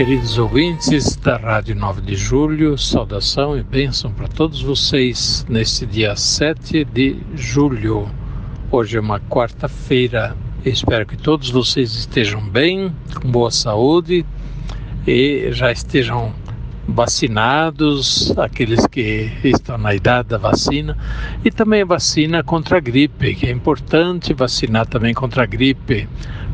Queridos ouvintes da Rádio 9 de Julho, saudação e bênção para todos vocês neste dia 7 de julho. Hoje é uma quarta-feira. Espero que todos vocês estejam bem, com boa saúde e já estejam vacinados, aqueles que estão na idade da vacina, e também a vacina contra a gripe, que é importante vacinar também contra a gripe,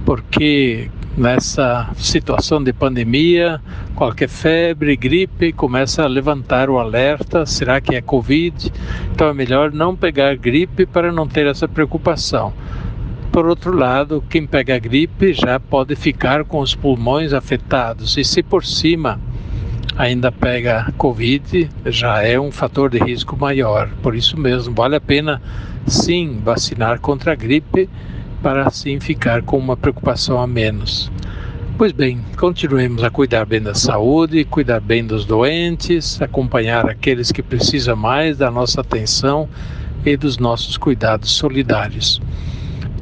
porque nessa situação de pandemia, qualquer febre, gripe, começa a levantar o alerta: será que é Covid? Então é melhor não pegar gripe para não ter essa preocupação. Por outro lado, quem pega gripe já pode ficar com os pulmões afetados, e se por cima ainda pega Covid, já é um fator de risco maior. Por isso mesmo, vale a pena sim vacinar contra a gripe para assim ficar com uma preocupação a menos. Pois bem, continuemos a cuidar bem da saúde, cuidar bem dos doentes, acompanhar aqueles que precisam mais da nossa atenção e dos nossos cuidados solidários.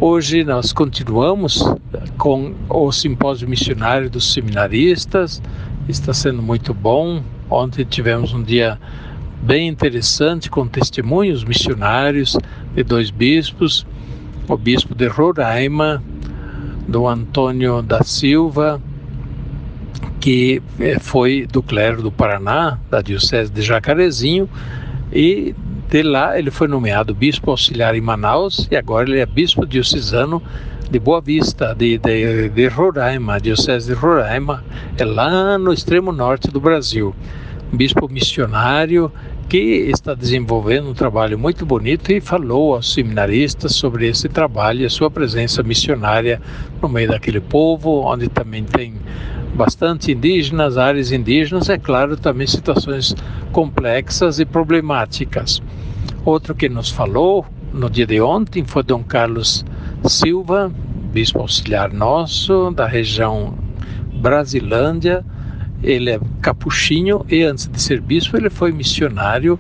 Hoje nós continuamos com o simpósio missionário dos seminaristas, está sendo muito bom. Ontem tivemos um dia bem interessante com testemunhos missionários de dois bispos o bispo de Roraima, do Antônio da Silva, que eh, foi do clero do Paraná, da Diocese de Jacarezinho, e de lá ele foi nomeado bispo auxiliar em Manaus e agora ele é bispo diocesano de Boa Vista, de, de, de Roraima, Diocese de Roraima, é lá no extremo norte do Brasil. bispo missionário que está desenvolvendo um trabalho muito bonito e falou aos seminaristas sobre esse trabalho e a sua presença missionária no meio daquele povo, onde também tem bastante indígenas, áreas indígenas, é claro, também situações complexas e problemáticas. Outro que nos falou no dia de ontem foi Dom Carlos Silva, bispo auxiliar nosso da região Brasilândia, ele é capuchinho e antes de ser bispo ele foi missionário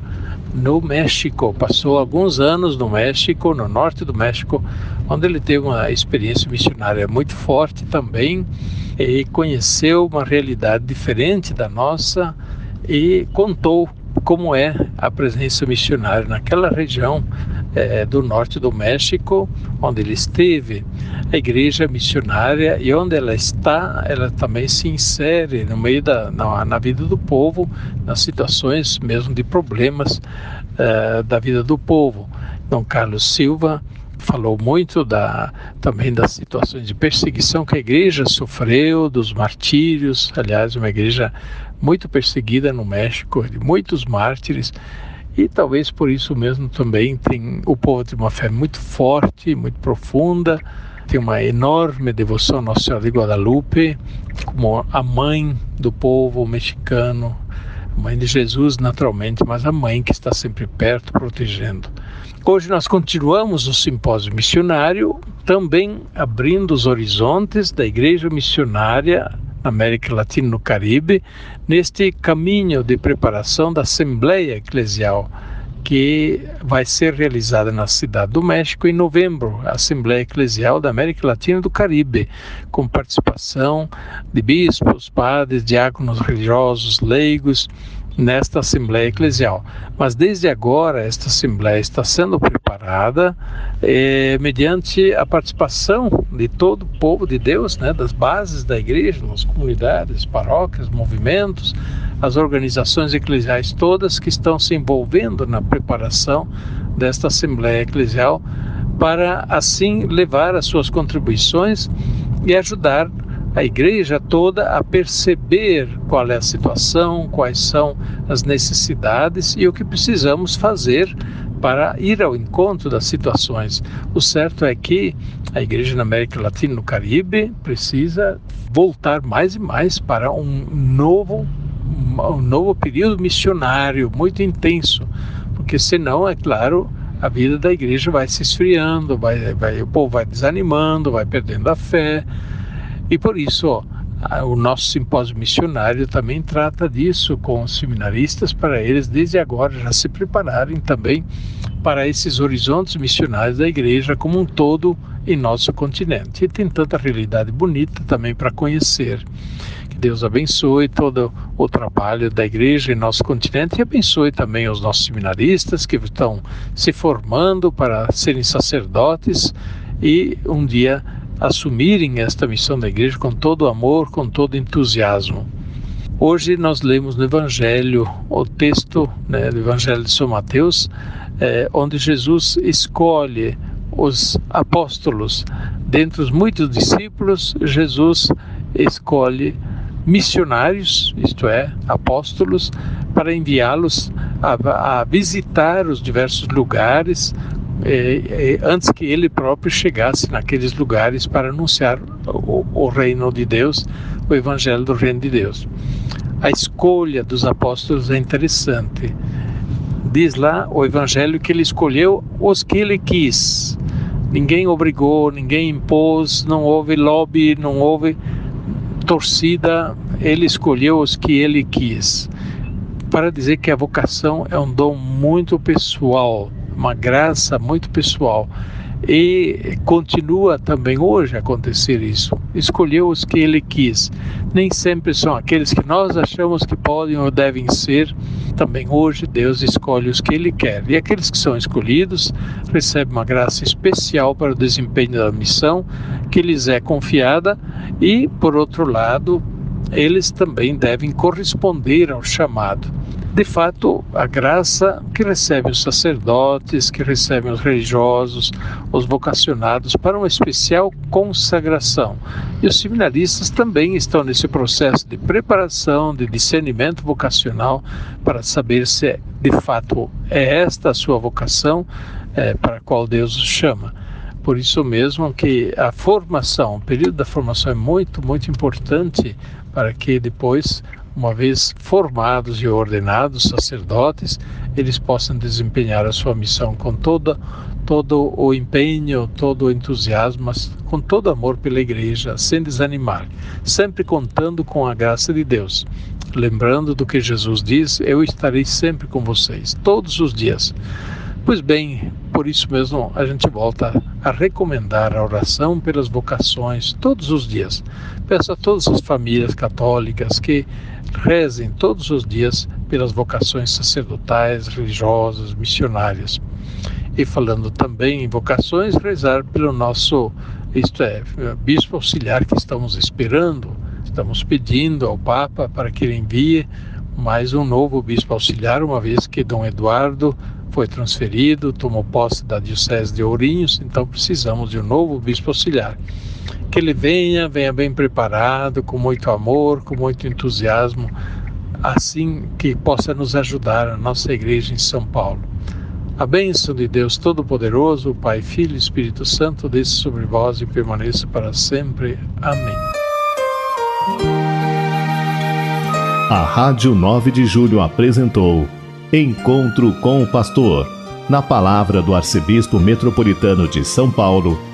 no México. Passou alguns anos no México, no norte do México, onde ele teve uma experiência missionária muito forte também e conheceu uma realidade diferente da nossa e contou como é a presença missionária naquela região é, do norte do México, onde ele esteve, a igreja missionária e onde ela está, ela também se insere no meio da na, na vida do povo, nas situações mesmo de problemas é, da vida do povo. Dom Carlos Silva falou muito da, também das situações de perseguição que a igreja sofreu, dos martírios, aliás, uma igreja muito perseguida no México, de muitos mártires, e talvez por isso mesmo também tem o povo tem uma fé muito forte, muito profunda, tem uma enorme devoção a Nossa Senhora de Guadalupe, como a mãe do povo mexicano, mãe de Jesus naturalmente, mas a mãe que está sempre perto, protegendo. Hoje nós continuamos o simpósio missionário, também abrindo os horizontes da igreja missionária América Latina e no Caribe, neste caminho de preparação da Assembleia Eclesial que vai ser realizada na Cidade do México em novembro, a Assembleia Eclesial da América Latina e do Caribe, com participação de bispos, padres, diáconos religiosos, leigos, nesta Assembleia Eclesial. Mas desde agora, esta Assembleia está sendo preparada eh, mediante a participação de todo o povo de Deus, né, das bases da igreja, nas comunidades, paróquias, movimentos, as organizações eclesiais todas que estão se envolvendo na preparação desta Assembleia Eclesial para assim levar as suas contribuições e ajudar a igreja toda a perceber qual é a situação, quais são as necessidades e o que precisamos fazer para ir ao encontro das situações. O certo é que a igreja na América Latina e no Caribe precisa voltar mais e mais para um novo um novo período missionário muito intenso, porque senão, é claro, a vida da igreja vai se esfriando, vai, vai, o povo vai desanimando, vai perdendo a fé. E por isso, o nosso simpósio missionário também trata disso com os seminaristas, para eles, desde agora, já se prepararem também para esses horizontes missionários da igreja como um todo em nosso continente. E tem tanta realidade bonita também para conhecer. Que Deus abençoe todo o trabalho da igreja em nosso continente e abençoe também os nossos seminaristas que estão se formando para serem sacerdotes e um dia assumirem esta missão da igreja com todo amor, com todo entusiasmo. Hoje nós lemos no Evangelho o texto né, do Evangelho de São Mateus, é, onde Jesus escolhe os apóstolos. Dentre os muitos discípulos, Jesus escolhe missionários, isto é, apóstolos, para enviá-los a, a, visitar os diversos lugares é, é, antes que ele próprio chegasse naqueles lugares para anunciar o, o reino de Deus, o evangelho do reino de Deus. A escolha dos apóstolos é interessante. Diz lá o evangelho que ele escolheu os que ele quis. Ninguém obrigou, ninguém impôs, não houve lobby, não houve torcida. Ele escolheu os que ele quis. Para dizer que a vocação é um dom muito pessoal, uma graça muito pessoal. E continua também hoje a acontecer isso. Escolheu os que ele quis. Nem sempre são aqueles que nós achamos que podem ou devem ser. Também hoje Deus escolhe os que ele quer. E aqueles que são escolhidos recebem uma graça especial para o desempenho da missão que lhes é confiada. E, por outro lado, eles também devem corresponder ao chamado de fato, a graça que recebem os sacerdotes, que recebem os religiosos, os vocacionados para uma especial consagração. E os seminaristas também estão nesse processo de preparação, de discernimento vocacional, para saber se de fato é esta a sua vocação é, para a qual Deus os chama. Por isso mesmo que a formação, o período da formação é muito, muito importante para que depois uma vez formados e ordenados sacerdotes, eles possam desempenhar a sua missão com toda, todo o empenho, todo o entusiasmo, mas com todo amor pela igreja, sem desanimar, sempre contando com a graça de Deus. Lembrando do que Jesus diz: Eu estarei sempre com vocês, todos os dias. Pois bem, por isso mesmo a gente volta a recomendar a oração pelas vocações todos os dias. Peço a todas as famílias católicas que rezem todos os dias pelas vocações sacerdotais, religiosas, missionárias. E falando também em vocações, rezar pelo nosso, isto é, bispo auxiliar que estamos esperando, estamos pedindo ao Papa para que ele envie mais um novo bispo auxiliar, uma vez que Dom Eduardo foi transferido, tomou posse da Diocese de Ourinhos, então precisamos de um novo bispo auxiliar que ele venha, venha bem preparado, com muito amor, com muito entusiasmo, assim que possa nos ajudar a nossa igreja em São Paulo. A bênção de Deus Todo-Poderoso, Pai, Filho e Espírito Santo, desça sobre vós e permaneça para sempre. Amém. A Rádio 9 de Julho apresentou Encontro com o Pastor, na palavra do Arcebispo Metropolitano de São Paulo